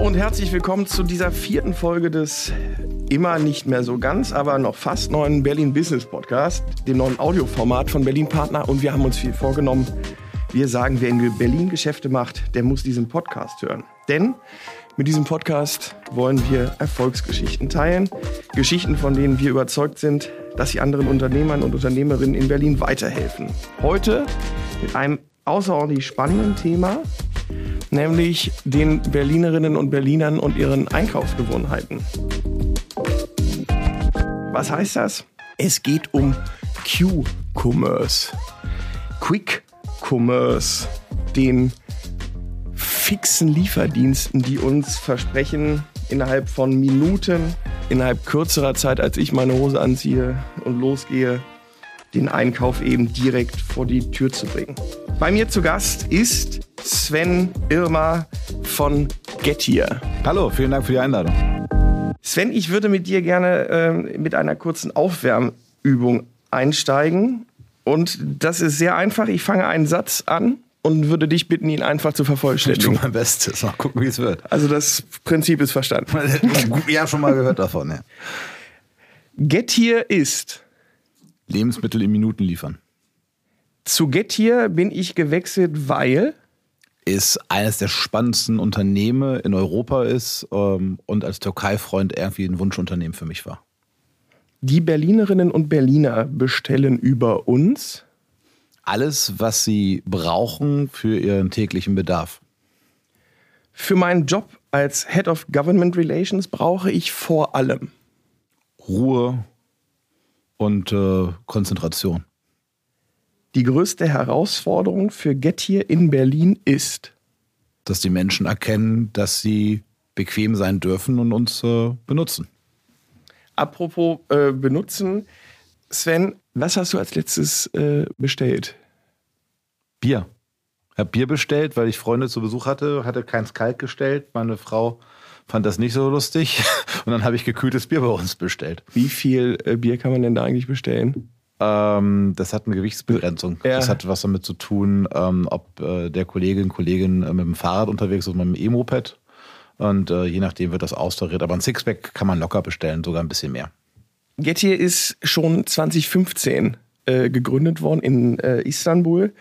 und herzlich willkommen zu dieser vierten Folge des immer nicht mehr so ganz, aber noch fast neuen Berlin Business Podcast, dem neuen Audioformat von Berlin Partner. Und wir haben uns viel vorgenommen. Wir sagen, wer in Berlin Geschäfte macht, der muss diesen Podcast hören. Denn mit diesem Podcast wollen wir Erfolgsgeschichten teilen. Geschichten, von denen wir überzeugt sind, dass sie anderen Unternehmern und Unternehmerinnen in Berlin weiterhelfen. Heute mit einem außerordentlich spannenden Thema, nämlich den Berlinerinnen und Berlinern und ihren Einkaufsgewohnheiten. Was heißt das? Es geht um Q-Commerce, Quick Commerce, den fixen Lieferdiensten, die uns versprechen, innerhalb von Minuten, innerhalb kürzerer Zeit, als ich meine Hose anziehe und losgehe, den Einkauf eben direkt vor die Tür zu bringen. Bei mir zu Gast ist Sven Irma von Gettier. Hallo, vielen Dank für die Einladung. Sven, ich würde mit dir gerne äh, mit einer kurzen Aufwärmübung einsteigen. Und das ist sehr einfach. Ich fange einen Satz an und würde dich bitten, ihn einfach zu vervollständigen. Ich tue mein Bestes. Mal gucken, wie es wird. Also das Prinzip ist verstanden. ja, schon mal gehört davon, ja. Gettier ist Lebensmittel in Minuten liefern. Zu Gettier bin ich gewechselt, weil ist eines der spannendsten Unternehmen in Europa ist ähm, und als Türkei-Freund irgendwie ein Wunschunternehmen für mich war. Die Berlinerinnen und Berliner bestellen über uns alles, was sie brauchen für ihren täglichen Bedarf. Für meinen Job als Head of Government Relations brauche ich vor allem Ruhe und äh, Konzentration. Die größte Herausforderung für Gettier in Berlin ist, dass die Menschen erkennen, dass sie bequem sein dürfen und uns äh, benutzen. Apropos äh, benutzen, Sven, was hast du als letztes äh, bestellt? Bier. Ich habe Bier bestellt, weil ich Freunde zu Besuch hatte, hatte keins kalt gestellt. Meine Frau fand das nicht so lustig und dann habe ich gekühltes Bier bei uns bestellt. Wie viel äh, Bier kann man denn da eigentlich bestellen? Ähm, das hat eine Gewichtsbegrenzung. Ja. Das hat was damit zu tun, ähm, ob äh, der Kollegin, Kollegin äh, mit dem Fahrrad unterwegs ist oder mit dem E-Moped. Und äh, je nachdem wird das austariert. Aber ein Sixpack kann man locker bestellen, sogar ein bisschen mehr. Gettier ist schon 2015 äh, gegründet worden in äh, Istanbul.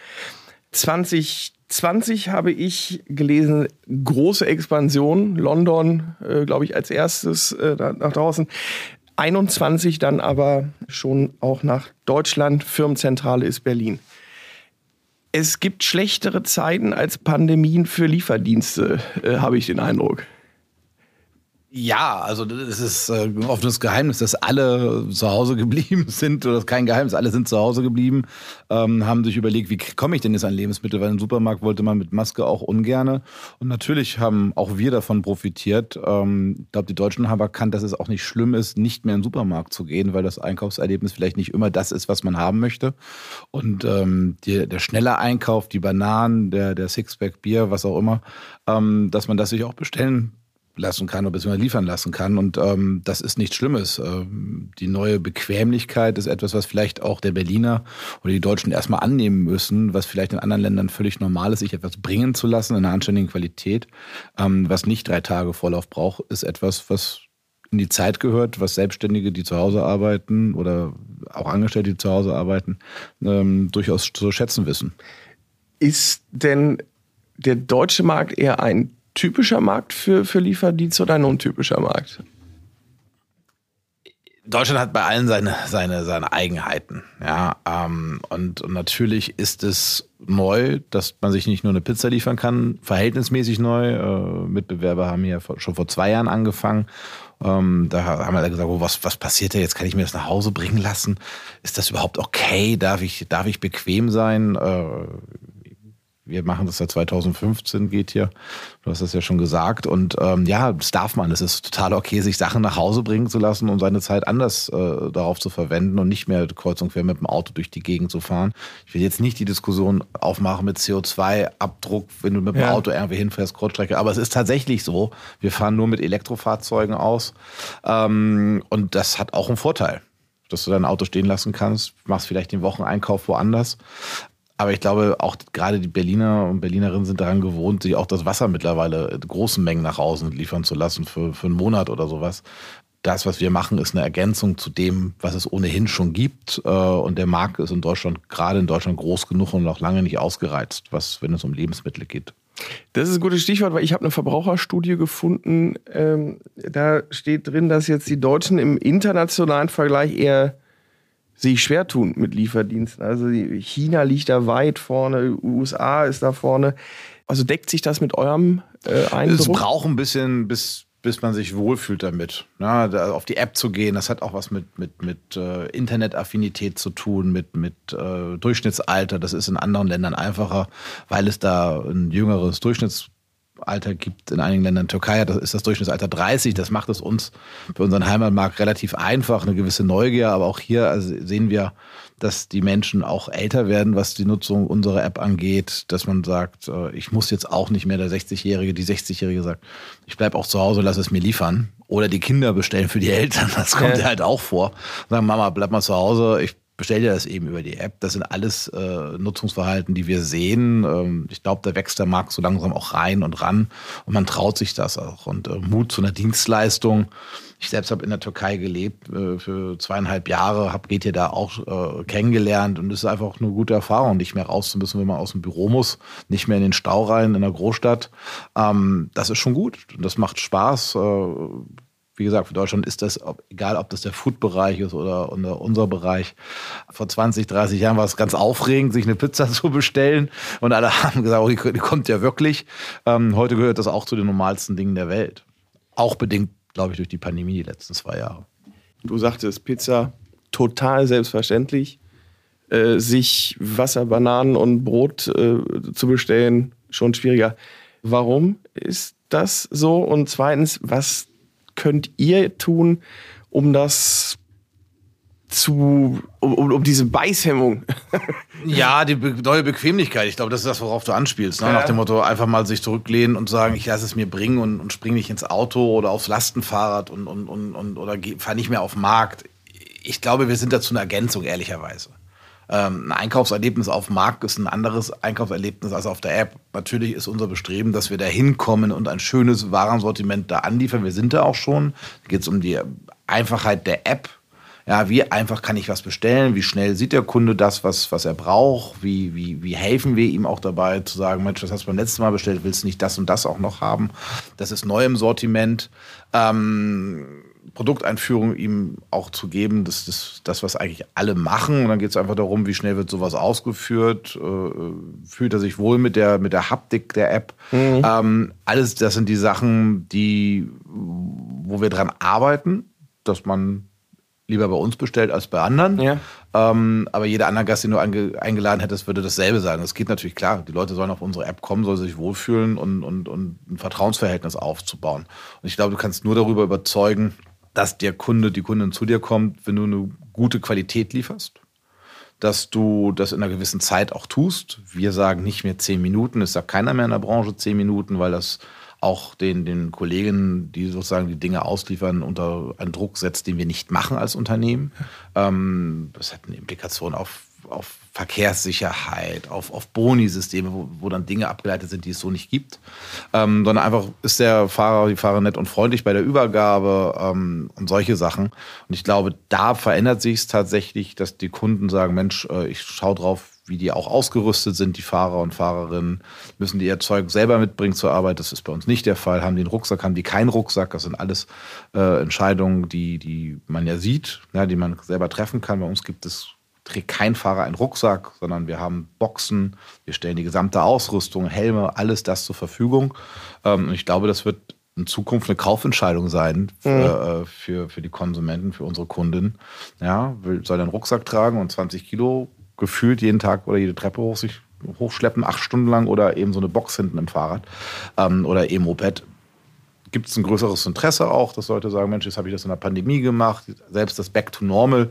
2020 habe ich gelesen, große Expansion, London, äh, glaube ich, als erstes äh, nach draußen. 21 dann aber schon auch nach Deutschland. Firmenzentrale ist Berlin. Es gibt schlechtere Zeiten als Pandemien für Lieferdienste, äh, habe ich den Eindruck. Ja, also es ist äh, ein offenes Geheimnis, dass alle zu Hause geblieben sind, oder das ist kein Geheimnis, alle sind zu Hause geblieben, ähm, haben sich überlegt, wie komme ich denn jetzt an Lebensmittel, weil im Supermarkt wollte man mit Maske auch ungerne. Und natürlich haben auch wir davon profitiert. Ähm, ich glaube, die Deutschen haben erkannt, dass es auch nicht schlimm ist, nicht mehr in den Supermarkt zu gehen, weil das Einkaufserlebnis vielleicht nicht immer das ist, was man haben möchte. Und ähm, die, der schnelle Einkauf, die Bananen, der, der Sixpack Bier, was auch immer, ähm, dass man das sich auch bestellen lassen kann oder beziehungsweise liefern lassen kann. Und ähm, das ist nichts Schlimmes. Ähm, die neue Bequemlichkeit ist etwas, was vielleicht auch der Berliner oder die Deutschen erstmal annehmen müssen, was vielleicht in anderen Ländern völlig normal ist, sich etwas bringen zu lassen in einer anständigen Qualität. Ähm, was nicht drei Tage Vorlauf braucht, ist etwas, was in die Zeit gehört, was Selbstständige, die zu Hause arbeiten oder auch Angestellte, die zu Hause arbeiten, ähm, durchaus zu schätzen wissen. Ist denn der deutsche Markt eher ein typischer Markt für, für Lieferdienste oder ein untypischer Markt? Deutschland hat bei allen seine, seine, seine Eigenheiten. Ja, ähm, und, und natürlich ist es neu, dass man sich nicht nur eine Pizza liefern kann, verhältnismäßig neu. Äh, Mitbewerber haben hier schon vor zwei Jahren angefangen. Ähm, da haben wir gesagt, oh, was, was passiert da jetzt? Kann ich mir das nach Hause bringen lassen? Ist das überhaupt okay? Darf ich, darf ich bequem sein? Äh, wir machen das seit 2015, geht hier. Du hast das ja schon gesagt. Und ähm, ja, das darf man. Es ist total okay, sich Sachen nach Hause bringen zu lassen, um seine Zeit anders äh, darauf zu verwenden und nicht mehr kreuz und quer mit dem Auto durch die Gegend zu fahren. Ich will jetzt nicht die Diskussion aufmachen mit CO2-Abdruck, wenn du mit dem ja. Auto irgendwie hinfährst, Kurzstrecke. Aber es ist tatsächlich so. Wir fahren nur mit Elektrofahrzeugen aus. Ähm, und das hat auch einen Vorteil dass du dein Auto stehen lassen kannst, machst vielleicht den Wocheneinkauf woanders. Aber ich glaube, auch gerade die Berliner und Berlinerinnen sind daran gewohnt, sich auch das Wasser mittlerweile in großen Mengen nach außen liefern zu lassen für, für einen Monat oder sowas. Das, was wir machen, ist eine Ergänzung zu dem, was es ohnehin schon gibt. Äh, und der Markt ist in Deutschland, gerade in Deutschland, groß genug und noch lange nicht ausgereizt, was, wenn es um Lebensmittel geht. Das ist ein gutes Stichwort, weil ich habe eine Verbraucherstudie gefunden. Ähm, da steht drin, dass jetzt die Deutschen im internationalen Vergleich eher sich schwer tun mit Lieferdiensten. Also China liegt da weit vorne, USA ist da vorne. Also deckt sich das mit eurem äh, Eindruck? Es braucht ein bisschen, bis, bis man sich wohlfühlt damit. Na, da auf die App zu gehen, das hat auch was mit, mit, mit äh, Internetaffinität zu tun, mit, mit äh, Durchschnittsalter. Das ist in anderen Ländern einfacher, weil es da ein jüngeres Durchschnittsalter Alter gibt in einigen Ländern. Türkei das ist das Durchschnittsalter 30. Das macht es uns für unseren Heimatmarkt relativ einfach, eine gewisse Neugier. Aber auch hier also sehen wir, dass die Menschen auch älter werden, was die Nutzung unserer App angeht. Dass man sagt, äh, ich muss jetzt auch nicht mehr der 60-Jährige, die 60-Jährige sagt, ich bleibe auch zu Hause, lass es mir liefern. Oder die Kinder bestellen für die Eltern. Das kommt ja, ja halt auch vor. Sagen, Mama, bleib mal zu Hause. Ich bestell dir das eben über die App. Das sind alles äh, Nutzungsverhalten, die wir sehen. Ähm, ich glaube, da wächst der Markt so langsam auch rein und ran und man traut sich das auch. Und äh, Mut zu einer Dienstleistung. Ich selbst habe in der Türkei gelebt äh, für zweieinhalb Jahre, habe geht da auch äh, kennengelernt und es ist einfach eine gute Erfahrung, nicht mehr raus zu müssen, wenn man aus dem Büro muss, nicht mehr in den Stau rein in der Großstadt. Ähm, das ist schon gut das macht Spaß äh, wie gesagt, für Deutschland ist das, egal ob das der Food-Bereich ist oder, unser Bereich. Vor 20, 30 Jahren war es ganz aufregend, sich eine Pizza zu bestellen. Und alle haben gesagt, oh, die, kommt ja wirklich. Ähm, heute gehört das auch zu den normalsten Dingen der Welt. Auch bedingt, glaube ich, durch die Pandemie die letzten zwei Jahre. Du sagtest Pizza, total selbstverständlich. Äh, sich Wasser, Bananen und Brot äh, zu bestellen, schon schwieriger. Warum ist das so? Und zweitens, was könnt ihr tun, um das zu, um, um diese Beißhemmung. ja, die be neue Bequemlichkeit. Ich glaube, das ist das, worauf du anspielst. Ne? Ja. Nach dem Motto, einfach mal sich zurücklehnen und sagen, ich lasse es mir bringen und, und springe nicht ins Auto oder aufs Lastenfahrrad und, und, und, und oder fahre nicht mehr auf den Markt. Ich glaube, wir sind dazu eine Ergänzung, ehrlicherweise. Ähm, ein Einkaufserlebnis auf dem Markt ist ein anderes Einkaufserlebnis als auf der App. Natürlich ist unser Bestreben, dass wir da hinkommen und ein schönes Warensortiment da anliefern. Wir sind da auch schon. Da geht es um die Einfachheit der App. Ja, wie einfach kann ich was bestellen? Wie schnell sieht der Kunde das, was, was er braucht? Wie, wie, wie helfen wir ihm auch dabei zu sagen, Mensch, das hast du beim letzten Mal bestellt, willst du nicht das und das auch noch haben? Das ist neu im Sortiment. Ähm, Produkteinführung ihm auch zu geben, das ist das, was eigentlich alle machen. Und dann geht es einfach darum, wie schnell wird sowas ausgeführt, äh, fühlt er sich wohl mit der, mit der Haptik der App. Mhm. Ähm, alles, das sind die Sachen, die, wo wir dran arbeiten, dass man lieber bei uns bestellt als bei anderen. Ja. Ähm, aber jeder andere Gast, den du eingeladen hättest, würde dasselbe sagen. Das geht natürlich klar. Die Leute sollen auf unsere App kommen, sollen sich wohlfühlen und, und, und ein Vertrauensverhältnis aufzubauen. Und ich glaube, du kannst nur darüber überzeugen, dass der Kunde, die Kundin zu dir kommt, wenn du eine gute Qualität lieferst, dass du das in einer gewissen Zeit auch tust. Wir sagen nicht mehr zehn Minuten, es sagt keiner mehr in der Branche zehn Minuten, weil das auch den, den Kollegen, die sozusagen die Dinge ausliefern, unter einen Druck setzt, den wir nicht machen als Unternehmen. Ähm, das hat eine Implikation auf, auf Verkehrssicherheit, auf, auf Boni-Systeme, wo, wo, dann Dinge abgeleitet sind, die es so nicht gibt. Ähm, sondern einfach ist der Fahrer, die Fahrer nett und freundlich bei der Übergabe ähm, und solche Sachen. Und ich glaube, da verändert sich es tatsächlich, dass die Kunden sagen, Mensch, äh, ich schaue drauf, wie die auch ausgerüstet sind, die Fahrer und Fahrerinnen. Müssen die ihr Zeug selber mitbringen zur Arbeit? Das ist bei uns nicht der Fall. Haben die einen Rucksack, haben die keinen Rucksack? Das sind alles äh, Entscheidungen, die, die man ja sieht, ja, die man selber treffen kann. Bei uns gibt es trägt kein Fahrer einen Rucksack, sondern wir haben Boxen, wir stellen die gesamte Ausrüstung, Helme, alles das zur Verfügung. Ähm, und ich glaube, das wird in Zukunft eine Kaufentscheidung sein für, mhm. Äh, für, für die Konsumenten, für unsere Kunden. Ja, soll er einen Rucksack tragen und 20 Kilo gefühlt jeden Tag oder jede Treppe hoch sich hochschleppen, acht Stunden lang oder eben so eine Box hinten im Fahrrad ähm, oder E-Moped. Gibt es ein größeres Interesse auch, dass Leute sagen, Mensch, jetzt habe ich das in der Pandemie gemacht, selbst das Back to Normal.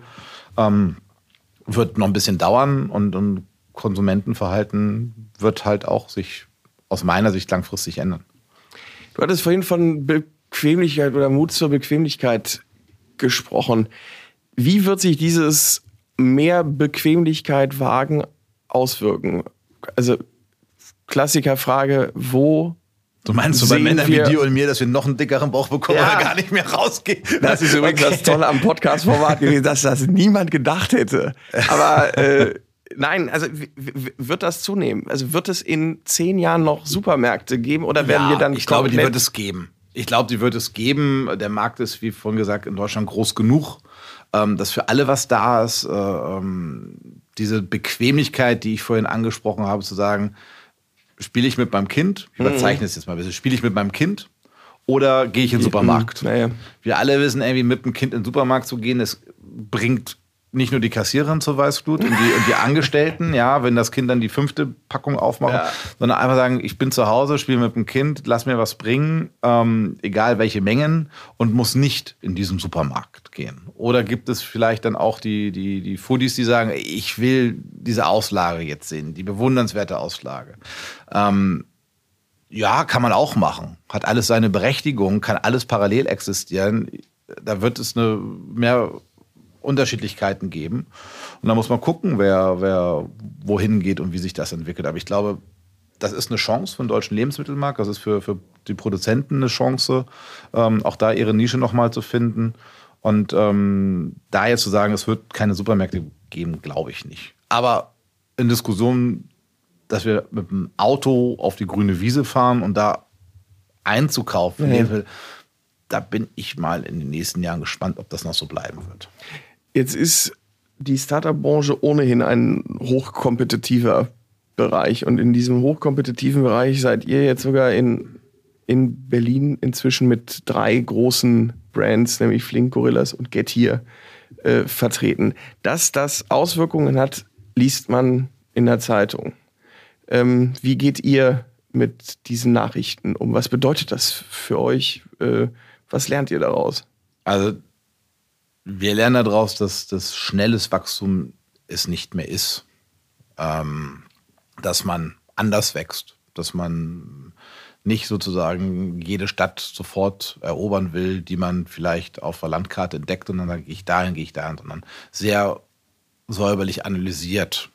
Ähm, wird noch ein bisschen dauern und, und Konsumentenverhalten wird halt auch sich aus meiner Sicht langfristig ändern. Du hattest vorhin von Bequemlichkeit oder Mut zur Bequemlichkeit gesprochen. Wie wird sich dieses mehr Bequemlichkeit wagen auswirken? Also Klassikerfrage, wo Du meinst so bei Männern wie dir und mir, dass wir noch einen dickeren Bauch bekommen ja. oder gar nicht mehr rausgehen? Das ist übrigens okay. das Tolle am Podcast-Format gewesen, dass das niemand gedacht hätte. Aber äh, nein, also wird das zunehmen? Also wird es in zehn Jahren noch Supermärkte geben oder werden ja, wir dann Ich glaube, die wird es geben. Ich glaube, die wird es geben. Der Markt ist, wie vorhin gesagt, in Deutschland groß genug, ähm, dass für alle was da ist. Äh, ähm, diese Bequemlichkeit, die ich vorhin angesprochen habe, zu sagen, spiele ich mit meinem Kind, ich überzeichne es jetzt mal ein bisschen, spiele ich mit meinem Kind oder gehe ich in den Supermarkt? Naja. Wir alle wissen, irgendwie mit dem Kind in den Supermarkt zu gehen, das bringt nicht nur die Kassiererin zur Weißglut und die, und die Angestellten, ja, wenn das Kind dann die fünfte Packung aufmacht, ja. sondern einfach sagen, ich bin zu Hause, spiele mit dem Kind, lass mir was bringen, ähm, egal welche Mengen und muss nicht in diesem Supermarkt gehen. Oder gibt es vielleicht dann auch die, die, die Foodies, die sagen, ich will diese Auslage jetzt sehen, die bewundernswerte Auslage. Ähm, ja, kann man auch machen. Hat alles seine Berechtigung, kann alles parallel existieren. Da wird es eine mehr Unterschiedlichkeiten geben. Und da muss man gucken, wer, wer wohin geht und wie sich das entwickelt. Aber ich glaube, das ist eine Chance für den deutschen Lebensmittelmarkt. Das ist für, für die Produzenten eine Chance, ähm, auch da ihre Nische nochmal zu finden. Und ähm, da jetzt zu sagen, es wird keine Supermärkte geben, glaube ich nicht. Aber in Diskussionen, dass wir mit dem Auto auf die grüne Wiese fahren und da einzukaufen, ja. da bin ich mal in den nächsten Jahren gespannt, ob das noch so bleiben wird. Jetzt ist die Startup-Branche ohnehin ein hochkompetitiver Bereich. Und in diesem hochkompetitiven Bereich seid ihr jetzt sogar in, in Berlin inzwischen mit drei großen Brands, nämlich Flink, Gorillas und Getir, äh, vertreten. Dass das Auswirkungen hat, liest man in der Zeitung. Ähm, wie geht ihr mit diesen Nachrichten um? Was bedeutet das für euch? Äh, was lernt ihr daraus? Also wir lernen daraus, dass das schnelles Wachstum es nicht mehr ist. Ähm, dass man anders wächst, dass man nicht sozusagen jede Stadt sofort erobern will, die man vielleicht auf der Landkarte entdeckt und dann gehe ich dahin, gehe ich dahin, sondern sehr säuberlich analysiert,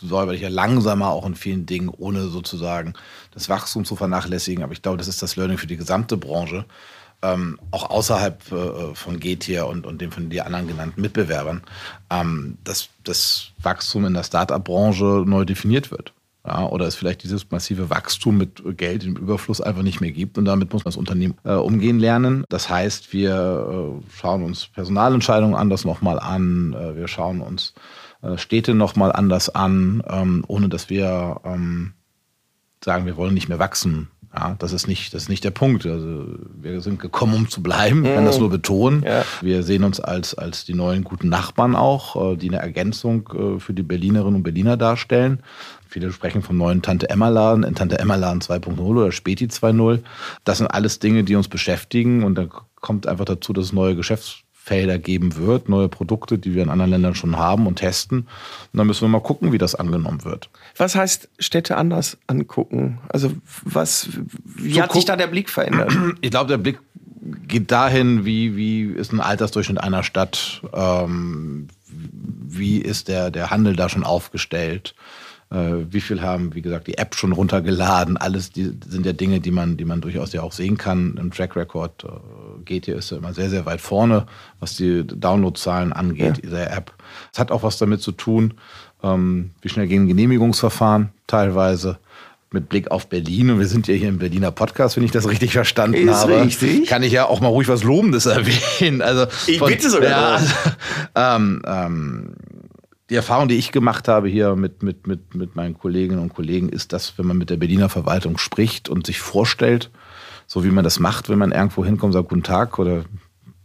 säuberlich langsamer auch in vielen Dingen, ohne sozusagen das Wachstum zu vernachlässigen. Aber ich glaube, das ist das Learning für die gesamte Branche ähm, auch außerhalb äh, von Getir und, und dem von dir anderen genannten Mitbewerbern, ähm, dass das Wachstum in der Start-up-Branche neu definiert wird. Ja, oder es vielleicht dieses massive Wachstum mit Geld im Überfluss einfach nicht mehr gibt und damit muss man das Unternehmen äh, umgehen lernen. Das heißt, wir äh, schauen uns Personalentscheidungen anders nochmal an, äh, wir schauen uns äh, Städte nochmal anders an, ähm, ohne dass wir ähm, sagen, wir wollen nicht mehr wachsen ja, das ist nicht, das ist nicht der Punkt. Also wir sind gekommen, um zu bleiben, ich kann das mhm. nur betonen. Ja. Wir sehen uns als, als die neuen guten Nachbarn auch, äh, die eine Ergänzung äh, für die Berlinerinnen und Berliner darstellen. Viele sprechen vom neuen Tante Emma Laden, in Tante Emma Laden 2.0 oder Späti 2.0. Das sind alles Dinge, die uns beschäftigen und dann kommt einfach dazu, dass es neue Geschäfts Felder geben wird, neue Produkte, die wir in anderen Ländern schon haben und testen. Und dann müssen wir mal gucken, wie das angenommen wird. Was heißt Städte anders angucken? Also was, wie so hat sich da der Blick verändert? Ich glaube, der Blick geht dahin, wie, wie ist ein Altersdurchschnitt einer Stadt, ähm, wie ist der, der Handel da schon aufgestellt, äh, wie viel haben, wie gesagt, die App schon runtergeladen. Alles die sind ja Dinge, die man, die man durchaus ja auch sehen kann. Im Track Record geht hier ist ja immer sehr, sehr weit vorne, was die Downloadzahlen angeht, ja. dieser App. Es hat auch was damit zu tun, ähm, wie schnell gehen Genehmigungsverfahren teilweise mit Blick auf Berlin. Und wir sind ja hier im Berliner Podcast, wenn ich das richtig verstanden ist habe. Richtig. Kann ich ja auch mal ruhig was Lobendes erwähnen. Also ich von, bitte sogar. Ja, also, ähm, ähm, die Erfahrung, die ich gemacht habe hier mit, mit, mit, mit meinen Kolleginnen und Kollegen, ist, dass wenn man mit der Berliner Verwaltung spricht und sich vorstellt, so wie man das macht, wenn man irgendwo hinkommt, sagt Guten Tag oder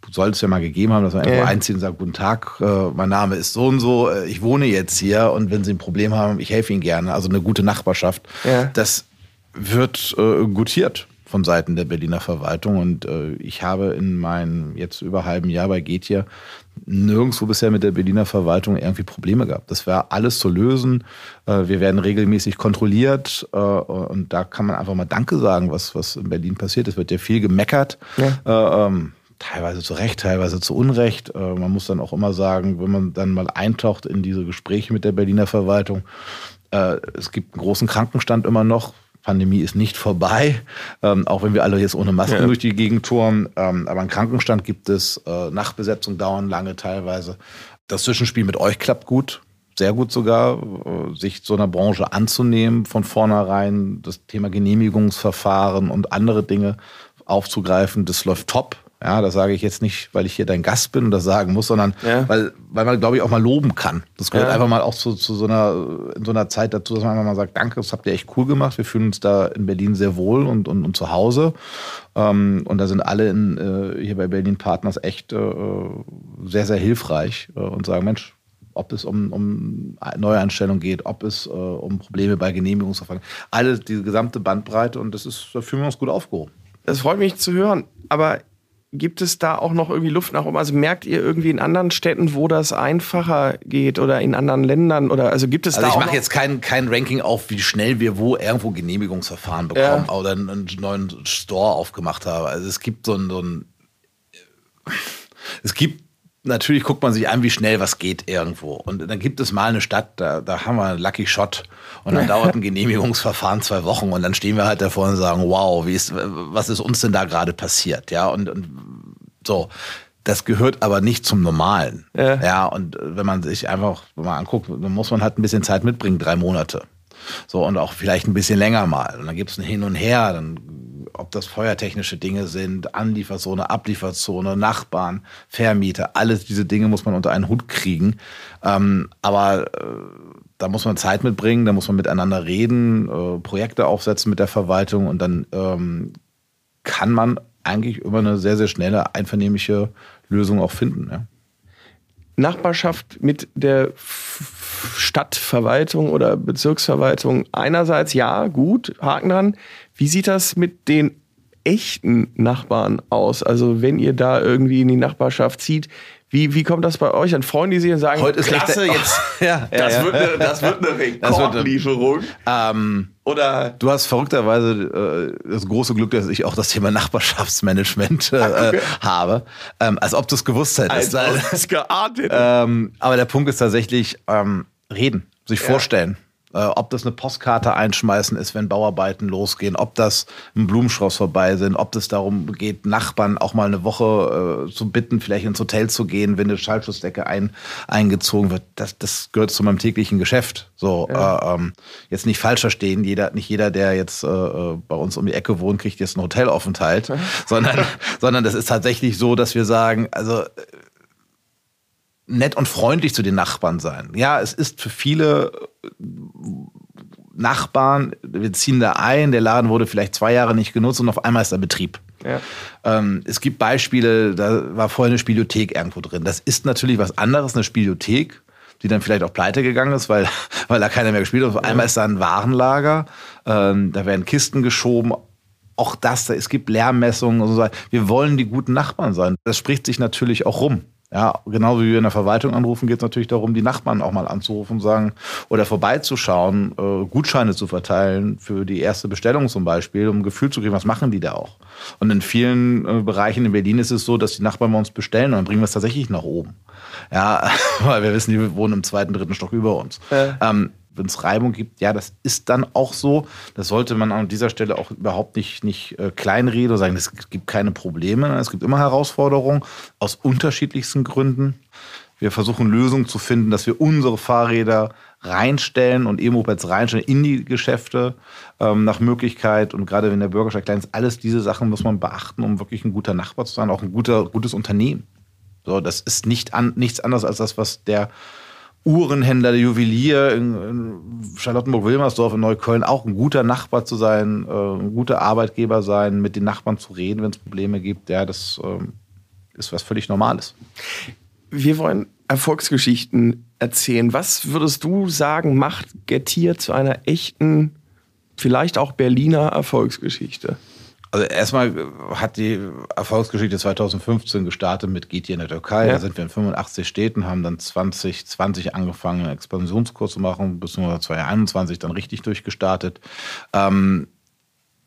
soll es ja mal gegeben haben, dass man irgendwo ja. einzieht und sagt, guten Tag, äh, mein Name ist so und so, äh, ich wohne jetzt hier und wenn Sie ein Problem haben, ich helfe Ihnen gerne. Also eine gute Nachbarschaft. Ja. Das wird äh, gutiert von Seiten der Berliner Verwaltung und äh, ich habe in meinem jetzt über halben Jahr bei Getia nirgendwo bisher mit der Berliner Verwaltung irgendwie Probleme gehabt. Das wäre alles zu lösen. Äh, wir werden regelmäßig kontrolliert äh, und da kann man einfach mal Danke sagen, was, was in Berlin passiert. Es wird ja viel gemeckert. Ja. Äh, ähm, teilweise zu Recht, teilweise zu Unrecht. Man muss dann auch immer sagen, wenn man dann mal eintaucht in diese Gespräche mit der Berliner Verwaltung, Äh, es gibt einen großen Krankenstand immer noch. Pandemie ist nicht vorbei, ähm, auch wenn wir alle jetzt ohne Masken ja. durch die Gegend touren. Ähm, aber einen Krankenstand gibt es. Äh, Nachtbesetzung dauern lange teilweise. Das Zwischenspiel mit euch klappt gut sehr gut sogar, äh, sich so einer Branche anzunehmen, von vornherein das Thema Genehmigungsverfahren und andere Dinge aufzugreifen. Das läuft top. Ja, das sage ich jetzt nicht, weil ich hier dein Gast bin und das sagen muss, sondern ja. weil, weil man, glaube ich, auch mal loben kann. Das gehört ja. einfach mal auch zu, zu so einer, in so einer Zeit dazu, dass man einfach mal sagt, danke, das habt ihr echt cool gemacht. Wir fühlen uns da in Berlin sehr wohl und, und, und zu Hause. Ähm, und da sind alle in, äh, hier bei Berlin Partners echt äh, sehr, sehr hilfreich äh, und sagen, Mensch, ob es um, um Neueinstellungen geht, ob es äh, um Probleme bei Genehmigungsverfahren, alles, die gesamte Bandbreite und das ist, da fühlen wir uns gut aufgehoben. Das freut mich zu hören, aber gibt es da auch noch irgendwie Luft nach oben? Also merkt ihr irgendwie in anderen Städten, wo das einfacher geht oder in anderen Ländern oder also gibt es also da ich mache jetzt kein, kein Ranking auf, wie schnell wir wo irgendwo Genehmigungsverfahren bekommen ja. oder einen, einen, neuen Store aufgemacht haben. Also es gibt so ein, so ein es gibt natürlich guckt man sich an, wie schnell was geht irgendwo. Und dann gibt es mal eine Stadt, da, da haben wir einen Lucky Shot und dann dauert ein Genehmigungsverfahren zwei Wochen und dann stehen wir halt davor und sagen, wow, wie ist, was ist uns denn da gerade passiert? Ja, und, und so. Das gehört aber nicht zum Normalen. Ja. ja, und wenn man sich einfach mal anguckt, dann muss man halt ein bisschen Zeit mitbringen, drei Monate. So, und auch vielleicht ein bisschen länger mal. Und dann gibt es ein Hin und Her, dann ob das feuertechnische Dinge sind, Anlieferzone, Ablieferzone, Nachbarn, Vermieter, alles diese Dinge muss man unter einen Hut kriegen. Ähm, aber äh, da muss man Zeit mitbringen, da muss man miteinander reden, äh, Projekte aufsetzen mit der Verwaltung und dann ähm, kann man eigentlich immer eine sehr, sehr schnelle, einvernehmliche Lösung auch finden. Ja. Nachbarschaft mit der Stadtverwaltung oder Bezirksverwaltung einerseits ja, gut, Haken dran. Wie sieht das mit den echten Nachbarn aus? Also wenn ihr da irgendwie in die Nachbarschaft zieht, wie, wie kommt das bei euch an? Freuen die sich und sagen, heute ist klasse, echt, jetzt, oh, ja, das, ja, wird eine, das wird eine Rekordlieferung. Ähm, Oder du hast verrückterweise äh, das große Glück, dass ich auch das Thema Nachbarschaftsmanagement äh, okay. habe. Ähm, als ob du es gewusst hättest. Als ob es geahnt hätte. Ähm, aber der Punkt ist tatsächlich, ähm, reden, sich vorstellen. Äh, ob das eine Postkarte einschmeißen ist, wenn Bauarbeiten losgehen, ob das ein Blumenstrauß vorbei sind, ob das darum geht, Nachbarn auch mal eine Woche äh, zu bitten, vielleicht ins Hotel zu gehen, wenn eine Schallschussdecke ein, eingezogen wird. Das, das gehört zu meinem täglichen Geschäft. So, ja. äh, ähm, jetzt nicht falsch verstehen, jeder, nicht jeder, der jetzt äh, äh bei uns um die Ecke wohnt, kriegt jetzt einen Hotelaufenthalt, sondern, sondern das ist tatsächlich so, dass wir sagen, also nett und freundlich zu den Nachbarn sein. Ja, es ist für viele äh, Nachbarn, wir ziehen da ein, der Laden wurde vielleicht zwei Jahre nicht genutzt und auf einmal ist der Betrieb. Ja. Ähm, es gibt Beispiele, da war vorher eine Spielothek irgendwo drin. Das ist natürlich was anderes, eine Spielothek, die dann vielleicht auch pleite gegangen ist, weil, weil da keiner mehr gespielt hat. Auf einmal ist da ein Warenlager, ähm, da werden Kisten geschoben. Auch das, da, es gibt Lärmmessungen und so. Wir wollen die guten Nachbarn sein. Das spricht sich natürlich auch rum. Ja, genauso wie wir in der Verwaltung anrufen, geht es natürlich darum, die Nachbarn auch mal anzurufen und sagen oder vorbeizuschauen, äh, Gutscheine zu verteilen für die erste Bestellung zum Beispiel, um ein Gefühl zu kriegen, was machen die da auch. Und in vielen äh, Bereichen in Berlin ist es so, dass die Nachbarn bei uns bestellen und dann bringen wir es tatsächlich nach oben. Ja, weil wir wissen, die wohnen im zweiten, dritten Stock über uns. Ja. Ähm, wenn es Reibung gibt, ja, das ist dann auch so. Das sollte man an dieser Stelle auch überhaupt nicht, nicht äh, kleinreden oder sagen, es gibt keine Probleme. Es gibt immer Herausforderungen aus unterschiedlichsten Gründen. Wir versuchen Lösungen zu finden, dass wir unsere Fahrräder reinstellen und E-Mopeds reinstellen in die Geschäfte ähm, nach Möglichkeit. Und gerade wenn der Bürgersteig klein ist, alles diese Sachen muss man beachten, um wirklich ein guter Nachbar zu sein, auch ein guter, gutes Unternehmen. So, das ist nicht an, nichts anderes als das, was der Uhrenhändler, der Juwelier in, Charlottenburg-Wilmersdorf in Neukölln auch ein guter Nachbar zu sein, äh, ein guter Arbeitgeber sein, mit den Nachbarn zu reden, wenn es Probleme gibt. Ja, das äh, ist was völlig Normales. Wir wollen Erfolgsgeschichten erzählen. Was würdest du sagen, macht Gettier zu einer echten, vielleicht auch Berliner Erfolgsgeschichte? Also erstmal hat die Erfolgsgeschichte 2015 gestartet mit GT in der Türkei. Ja. Da sind wir in 85 Städten, haben dann 2020 angefangen, einen Expansionskurs zu machen, bis 2021 dann richtig durchgestartet. Ähm,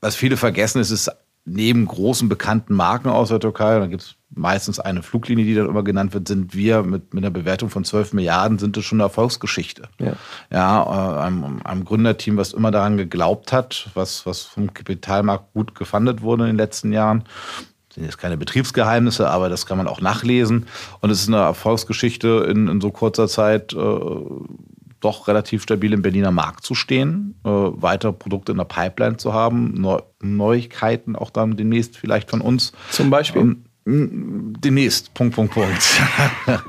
was viele vergessen, ist, ist neben großen bekannten Marken aus der Türkei, da gibt es meistens eine Fluglinie, die dann immer genannt wird, sind wir mit, mit einer Bewertung von 12 Milliarden, sind das schon eine Erfolgsgeschichte. Ja, ja äh, einem, einem Gründerteam, was immer daran geglaubt hat, was, was vom Kapitalmarkt gut gefundet wurde in den letzten Jahren Das sind jetzt keine Betriebsgeheimnisse, aber das kann man auch nachlesen. Und es ist eine Erfolgsgeschichte in, in so kurzer Zeit, äh, doch relativ stabil im Berliner Markt zu stehen, äh, weitere Produkte in der Pipeline zu haben, Neu Neuigkeiten auch dann demnächst vielleicht von uns. Zum Beispiel? Ähm, Demnächst, Punkt, Punkt, Punkt.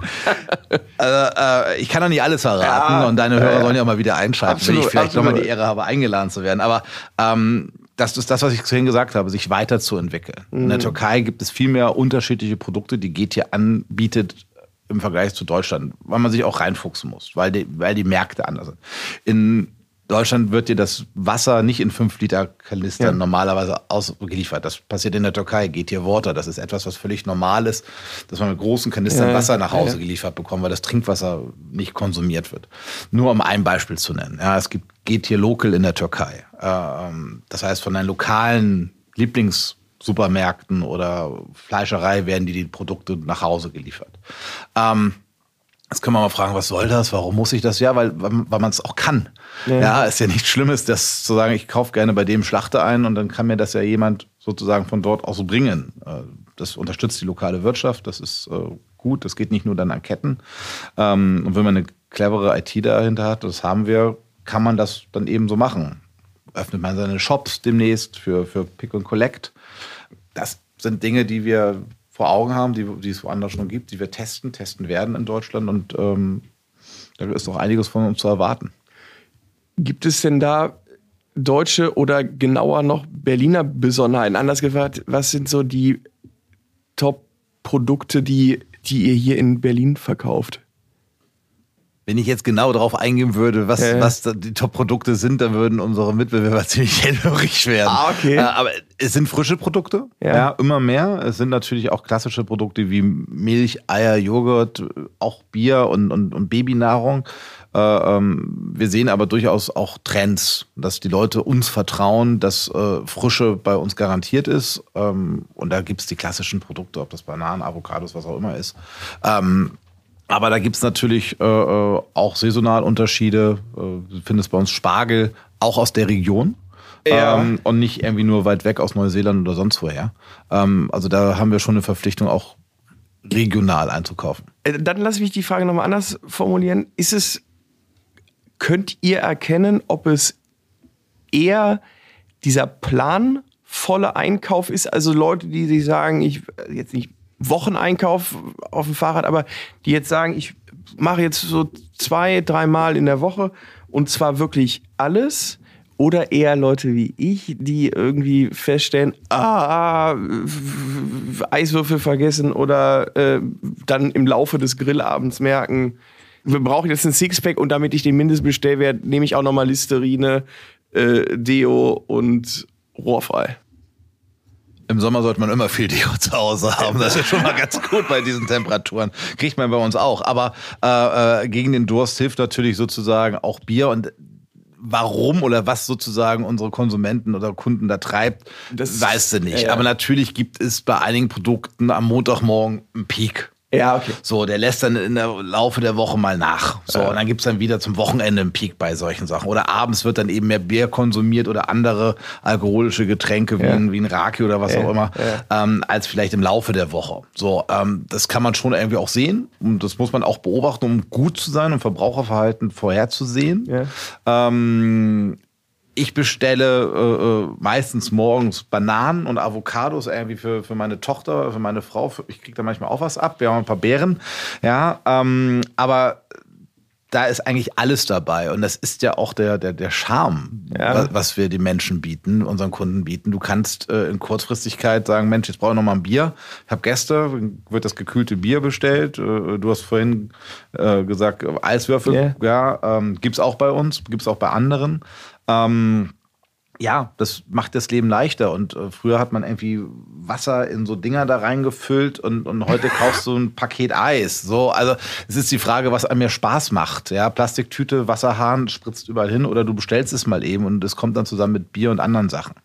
also, äh, ich kann doch nicht alles verraten ja, und deine Hörer äh, sollen ja mal wieder einschalten, absolut, wenn ich vielleicht nochmal die Ehre habe, eingeladen zu werden. Aber ähm, das ist das, was ich vorhin gesagt habe, sich weiterzuentwickeln. Mhm. In der mhm. Türkei gibt es viel mehr unterschiedliche Produkte, die GT anbietet im Vergleich zu Deutschland, weil man sich auch reinfuchsen muss, weil die, weil die Märkte anders sind. In Deutschland wird dir das Wasser nicht in 5 Liter Kanistern ja. normalerweise ausgeliefert. Das passiert in der Türkei, geht hier Water. Das ist etwas, was völlig normal ist, dass man mit großen Kanistern ja. Wasser nach Hause ja. geliefert bekommt, weil das Trinkwasser nicht konsumiert wird. Nur um ein Beispiel zu nennen. Ja, es gibt, geht hier Local in der Türkei. Ähm, das heißt, von deinen lokalen Lieblings Supermärkten oder Fleischerei werden die, die Produkte nach Hause geliefert. Ähm, Jetzt können wir mal fragen, was soll das? Warum muss ich das? Ja, weil, weil man es auch kann. Ja. ja, ist ja nichts Schlimmes, das zu sagen, ich kaufe gerne bei dem Schlachter ein und dann kann mir das ja jemand sozusagen von dort auch so bringen. Äh, das unterstützt die lokale Wirtschaft, das ist äh, gut, das geht nicht nur dann an Ketten. Ähm, und wenn man eine clevere IT dahinter hat, das haben wir, kann man das dann eben so machen. Öffnet man seine Shops demnächst für, für Pick und Collect. Das sind Dinge, die wir vor Augen haben, die, die es woanders schon gibt, die wir testen, testen werden in Deutschland und ähm, da ist noch einiges von uns zu erwarten. Gibt es denn da deutsche oder genauer noch Berliner Besonderheiten? Anders gefragt, was sind so die Top-Produkte, die, die ihr hier in Berlin verkauft? Wenn ich jetzt genau darauf eingehen würde, was, ja. was die Top-Produkte sind, dann würden unsere Mitbewerber ziemlich hellhörig werden. Ah, okay. Äh, aber es sind frische Produkte, ja. ja. immer mehr. Es sind natürlich auch klassische Produkte wie Milch, Eier, Joghurt, auch Bier und, und, und Babynahrung. Äh, ähm, wir sehen aber durchaus auch Trends, dass die Leute uns vertrauen, dass äh, Frische bei uns garantiert ist. Ähm, und da gibt es die klassischen Produkte, ob das Bananen, Avocados, was auch immer ist. Ähm, aber da gibt es natürlich äh, äh, auch saisonal Unterschiede. Äh, du findest bei uns Spargel auch aus der Region. Ja. Ähm, und nicht irgendwie nur weit weg aus Neuseeland oder sonst woher. Ähm, also da haben wir schon eine Verpflichtung, auch regional einzukaufen. Äh, dann lasse ich mich die Frage nochmal anders formulieren. Ist es, könnt ihr erkennen, ob es eher dieser planvolle Einkauf ist, also Leute, die sich sagen, ich jetzt nicht Wocheneinkauf auf dem Fahrrad, aber die jetzt sagen, ich mache jetzt so zwei, dreimal in der Woche und zwar wirklich alles. Oder eher Leute wie ich, die irgendwie feststellen, ah, Eiswürfel vergessen oder äh, dann im Laufe des Grillabends merken, wir brauchen jetzt ein Sixpack und damit ich den Mindestbestellwert nehme ich auch nochmal Listerine, äh, Deo und rohrfrei. Im Sommer sollte man immer viel Deo zu Hause haben. Das ist schon mal ganz gut bei diesen Temperaturen. Kriegt man bei uns auch. Aber äh, äh, gegen den Durst hilft natürlich sozusagen auch Bier. Und warum oder was sozusagen unsere Konsumenten oder Kunden da treibt, das weißt du nicht. Ja. Aber natürlich gibt es bei einigen Produkten am Montagmorgen einen Peak. Ja, okay. So, der lässt dann in der Laufe der Woche mal nach. So, ja. und dann gibt's dann wieder zum Wochenende einen Peak bei solchen Sachen. Oder abends wird dann eben mehr Bier konsumiert oder andere alkoholische Getränke wie, ja. ein, wie ein Raki oder was ja. auch immer, ähm, als vielleicht im Laufe der Woche. So, ähm, das kann man schon irgendwie auch sehen. Und das muss man auch beobachten, um gut zu sein und Verbraucherverhalten vorherzusehen. Ähm, ich bestelle äh, äh, meistens morgens Bananen und Avocados irgendwie für, für meine Tochter, für meine Frau. Ich kriege da manchmal auch was ab. Wir haben ein paar Beeren. Ja, ähm, aber da ist eigentlich alles dabei. Und das ist ja auch der, der, der Charme, ja. was wir den Menschen bieten, unseren Kunden bieten. Du kannst äh, in Kurzfristigkeit sagen, Mensch, jetzt brauche ich noch mal ein Bier. Ich habe Gäste, wird das gekühlte Bier bestellt. Äh, du hast vorhin äh, gesagt, Eiswürfel, yeah. ja, ähm, gibt's auch bei uns, gibt's auch bei anderen. Ähm, ja, das macht das Leben leichter. Und äh, früher hat man irgendwie Wasser in so Dinger da reingefüllt und, und heute kaufst du ein Paket Eis. So, also es ist die Frage, was einem mehr Spaß macht. Ja, Plastiktüte, Wasserhahn spritzt überall hin oder du bestellst es mal eben und es kommt dann zusammen mit Bier und anderen Sachen.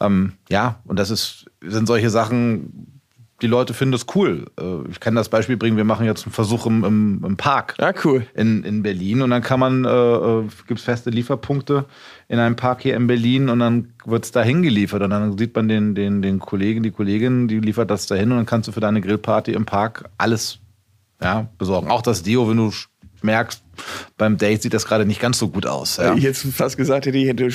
Ähm, ja, und das ist, sind solche Sachen, die Leute finden das cool. Äh, ich kann das Beispiel bringen, wir machen jetzt einen Versuch im, im, im Park ja, cool. in, in Berlin und dann kann man, äh, äh gibt es feste Lieferpunkte in einem Park hier in Berlin und dann wird es da hingeliefert und dann sieht man den, den, den Kollegen, die Kollegin, die liefert das dahin und dann kannst du für deine Grillparty im Park alles ja, besorgen. Auch das Deo, wenn du merkst, beim Date sieht das gerade nicht ganz so gut aus. Ja. Ich jetzt fast gesagt hätte, ich hätte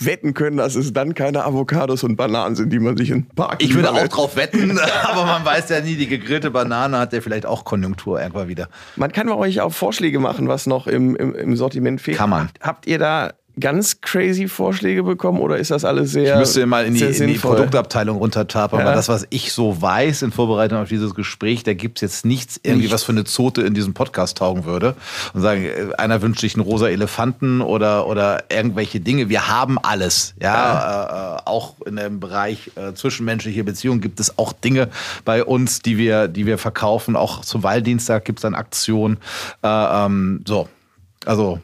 wetten können, dass es dann keine Avocados und Bananen sind, die man sich in Park Ich würde auch drauf wetten, aber man weiß ja nie, die gegrillte Banane hat ja vielleicht auch Konjunktur irgendwann wieder. Man kann bei euch auch Vorschläge machen, was noch im, im, im Sortiment fehlt. Kann man. Habt ihr da ganz crazy Vorschläge bekommen oder ist das alles sehr. Ich müsste mal in die, in die Produktabteilung runtertapern, ja. aber das, was ich so weiß in Vorbereitung auf dieses Gespräch, da gibt es jetzt nichts, irgendwie nichts. was für eine Zote in diesem Podcast taugen würde. Und sagen, äh, einer wünscht sich einen rosa Elefanten oder, oder irgendwelche Dinge. Wir haben alles. Ja, ja. Äh, äh, auch in dem Bereich äh, zwischenmenschliche Beziehungen gibt es auch Dinge bei uns, die wir, die wir verkaufen. Auch zum Wahldienstag gibt es dann Aktionen. Äh, ähm, so. Also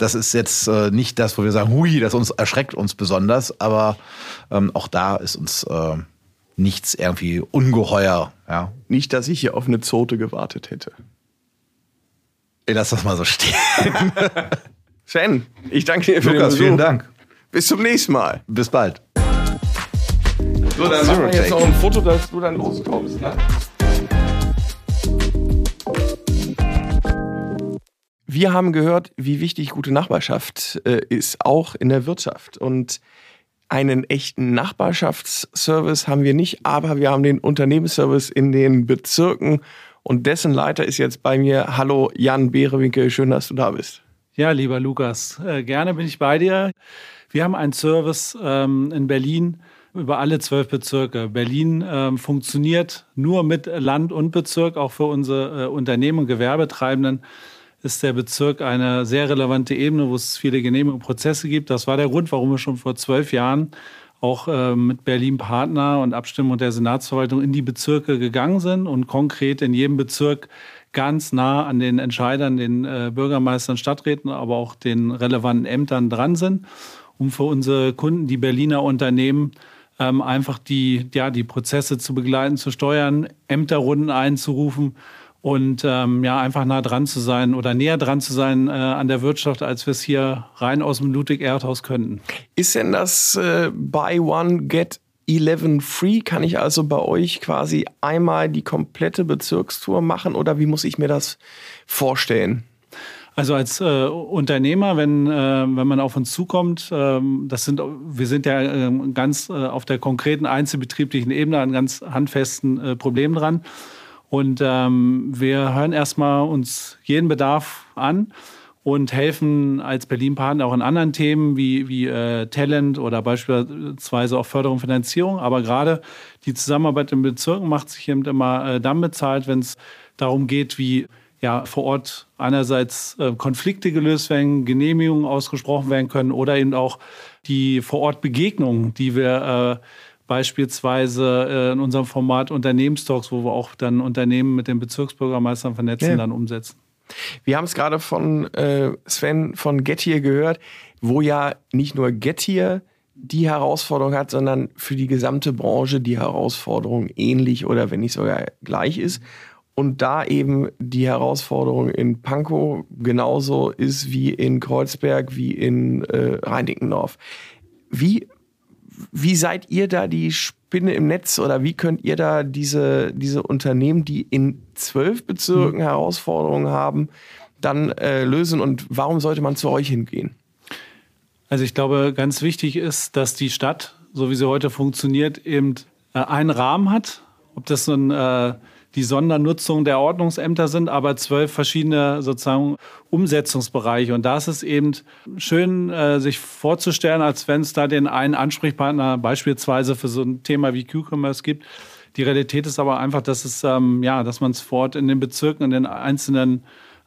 das ist jetzt äh, nicht das, wo wir sagen, hui, das uns erschreckt uns besonders, aber ähm, auch da ist uns äh, nichts irgendwie ungeheuer. Ja. Nicht, dass ich hier auf eine Zote gewartet hätte. Ich lass das mal so stehen. Sven, ich danke dir für Lukas, den Besuch. vielen Dank. Bis zum nächsten Mal. Bis bald. So, dann machen wir jetzt noch ein Foto, dass du dann loskommst. Ne? Wir haben gehört, wie wichtig gute Nachbarschaft äh, ist, auch in der Wirtschaft. Und einen echten Nachbarschaftsservice haben wir nicht, aber wir haben den Unternehmensservice in den Bezirken und dessen Leiter ist jetzt bei mir. Hallo Jan Behrewinkel, schön, dass du da bist. Ja, lieber Lukas, äh, gerne bin ich bei dir. Wir haben einen Service ähm, in Berlin über alle zwölf Bezirke. Berlin ähm, funktioniert nur mit Land und Bezirk, auch für unsere äh, Unternehmen und Gewerbetreibenden ist der Bezirk eine sehr relevante Ebene, wo es viele Genehmigungsprozesse gibt. Das war der Grund, warum wir schon vor zwölf Jahren auch äh, mit Berlin Partner und Abstimmung der Senatsverwaltung in die Bezirke gegangen sind und konkret in jedem Bezirk ganz nah an den Entscheidern, den äh, Bürgermeistern, Stadträten, aber auch den relevanten Ämtern dran sind, um für unsere Kunden, die Berliner Unternehmen, ähm, einfach die, ja, die Prozesse zu begleiten, zu steuern, Ämterrunden einzurufen und ähm, ja, einfach nah dran zu sein oder näher dran zu sein äh, an der Wirtschaft, als wir es hier rein aus dem Ludwig-Erdhaus könnten. Ist denn das äh, Buy One, Get 11 Free? Kann ich also bei euch quasi einmal die komplette Bezirkstour machen oder wie muss ich mir das vorstellen? Also als äh, Unternehmer, wenn, äh, wenn man auf uns zukommt, äh, das sind, wir sind ja ähm, ganz äh, auf der konkreten einzelbetrieblichen Ebene an ganz handfesten äh, Problemen dran. Und ähm, wir hören erstmal uns jeden Bedarf an und helfen als Berlin-Partner auch in anderen Themen wie, wie äh, Talent oder beispielsweise auch Förderung, Finanzierung. Aber gerade die Zusammenarbeit in Bezirken macht sich eben immer äh, dann bezahlt, wenn es darum geht, wie ja, vor Ort einerseits äh, Konflikte gelöst werden, Genehmigungen ausgesprochen werden können oder eben auch die vor Ort Begegnungen, die wir äh, beispielsweise äh, in unserem Format Unternehmenstalks, wo wir auch dann Unternehmen mit den Bezirksbürgermeistern vernetzen, ja. dann umsetzen. Wir haben es gerade von äh, Sven von Gettier gehört, wo ja nicht nur Gettier die Herausforderung hat, sondern für die gesamte Branche die Herausforderung ähnlich oder wenn nicht sogar gleich ist. Und da eben die Herausforderung in Pankow genauso ist wie in Kreuzberg, wie in äh, Reinickendorf. Wie wie seid ihr da die Spinne im Netz oder wie könnt ihr da diese, diese Unternehmen, die in zwölf Bezirken mhm. Herausforderungen haben, dann äh, lösen und warum sollte man zu euch hingehen? Also ich glaube, ganz wichtig ist, dass die Stadt, so wie sie heute funktioniert, eben äh, einen Rahmen hat. Ob das so ein äh, die Sondernutzung der Ordnungsämter sind, aber zwölf verschiedene sozusagen Umsetzungsbereiche. Und da ist es eben schön, äh, sich vorzustellen, als wenn es da den einen Ansprechpartner beispielsweise für so ein Thema wie Q-Commerce gibt. Die Realität ist aber einfach, dass es ähm, ja, dass man es vor Ort in den Bezirken, in den einzelnen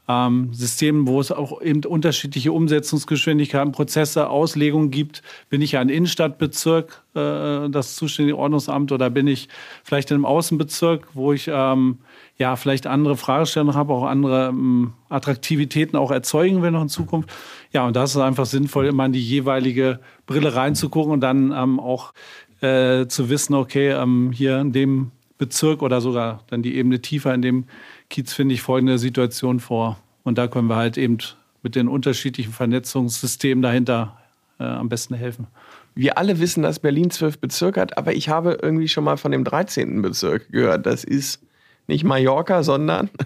ähm, Systemen, wo es auch eben unterschiedliche Umsetzungsgeschwindigkeiten, Prozesse, Auslegungen gibt. Bin ich ein Innenstadtbezirk, äh, das zuständige Ordnungsamt, oder bin ich vielleicht in einem Außenbezirk, wo ich ähm, ja vielleicht andere Fragestellungen habe, auch andere ähm, Attraktivitäten auch erzeugen will noch in Zukunft. Ja, und das ist einfach sinnvoll, immer in die jeweilige Brille reinzugucken und dann ähm, auch äh, zu wissen, okay, ähm, hier in dem Bezirk oder sogar dann die Ebene tiefer in dem Kiez finde ich folgende Situation vor. Und da können wir halt eben mit den unterschiedlichen Vernetzungssystemen dahinter äh, am besten helfen. Wir alle wissen, dass Berlin zwölf Bezirke hat, aber ich habe irgendwie schon mal von dem 13. Bezirk gehört. Das ist nicht Mallorca, sondern.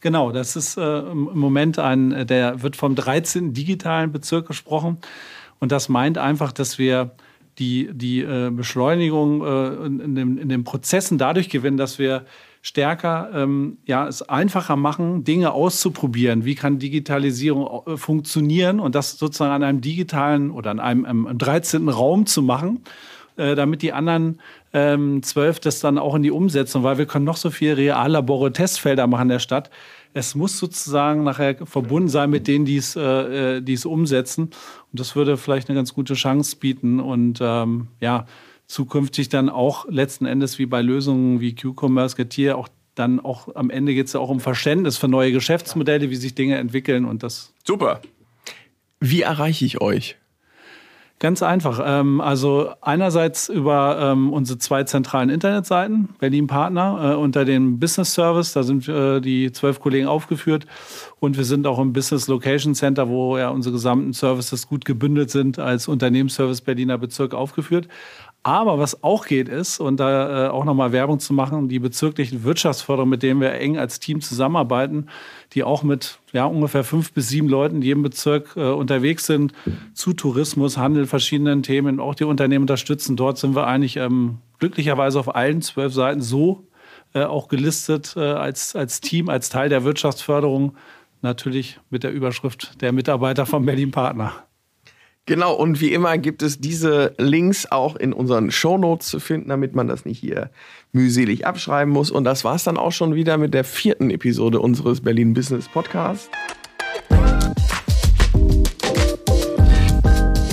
Genau, das ist äh, im Moment ein, der wird vom 13. digitalen Bezirk gesprochen. Und das meint einfach, dass wir die, die äh, Beschleunigung äh, in, in, dem, in den Prozessen dadurch gewinnen, dass wir stärker ähm, ja, es einfacher machen, Dinge auszuprobieren. Wie kann Digitalisierung äh, funktionieren und das sozusagen an einem digitalen oder an einem, einem 13. Raum zu machen, äh, damit die anderen ähm, zwölf das dann auch in die Umsetzung, weil wir können noch so viel Reallabore, Testfelder machen in der Stadt. Es muss sozusagen nachher verbunden sein mit denen, die es, äh, äh es umsetzen. Und das würde vielleicht eine ganz gute Chance bieten. Und ähm, ja, zukünftig dann auch letzten Endes wie bei Lösungen wie Q-Commerce, Getir auch dann auch am Ende geht es ja auch um Verständnis für neue Geschäftsmodelle, wie sich Dinge entwickeln und das. Super. Wie erreiche ich euch? Ganz einfach. Ähm, also einerseits über ähm, unsere zwei zentralen Internetseiten, Berlin Partner, äh, unter dem Business Service, da sind äh, die zwölf Kollegen aufgeführt. Und wir sind auch im Business Location Center, wo ja unsere gesamten Services gut gebündelt sind, als Unternehmensservice Berliner Bezirk aufgeführt. Aber was auch geht, ist, und da äh, auch nochmal Werbung zu machen, die bezirklichen Wirtschaftsförderung, mit denen wir eng als Team zusammenarbeiten, die auch mit ja, ungefähr fünf bis sieben Leuten in jedem Bezirk äh, unterwegs sind, zu Tourismus, Handel, verschiedenen Themen, auch die Unternehmen unterstützen. Dort sind wir eigentlich ähm, glücklicherweise auf allen zwölf Seiten so äh, auch gelistet äh, als, als Team, als Teil der Wirtschaftsförderung, natürlich mit der Überschrift der Mitarbeiter von Berlin Partner. Genau, und wie immer gibt es diese Links auch in unseren Shownotes zu finden, damit man das nicht hier mühselig abschreiben muss. Und das war es dann auch schon wieder mit der vierten Episode unseres Berlin Business Podcasts.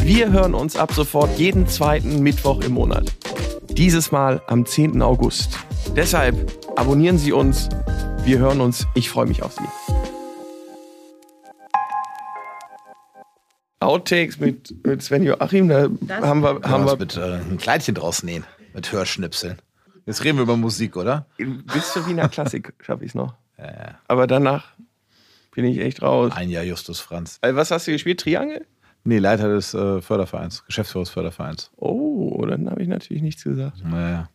Wir hören uns ab sofort jeden zweiten Mittwoch im Monat. Dieses Mal am 10. August. Deshalb abonnieren Sie uns. Wir hören uns. Ich freue mich auf Sie. Outtakes mit, mit Sven Joachim, da das haben wir, haben wir mit äh, ein Kleidchen draus nähen, mit Hörschnipseln. Jetzt reden wir über Musik, oder? Bis zur Wiener Klassik schaffe ich es noch. Ja, ja. Aber danach bin ich echt raus. Ein Jahr Justus Franz. Also was hast du gespielt? Triangel? Nee, Leiter des äh, Fördervereins, Geschäftsführer des Fördervereins. Oh, dann habe ich natürlich nichts gesagt. Naja.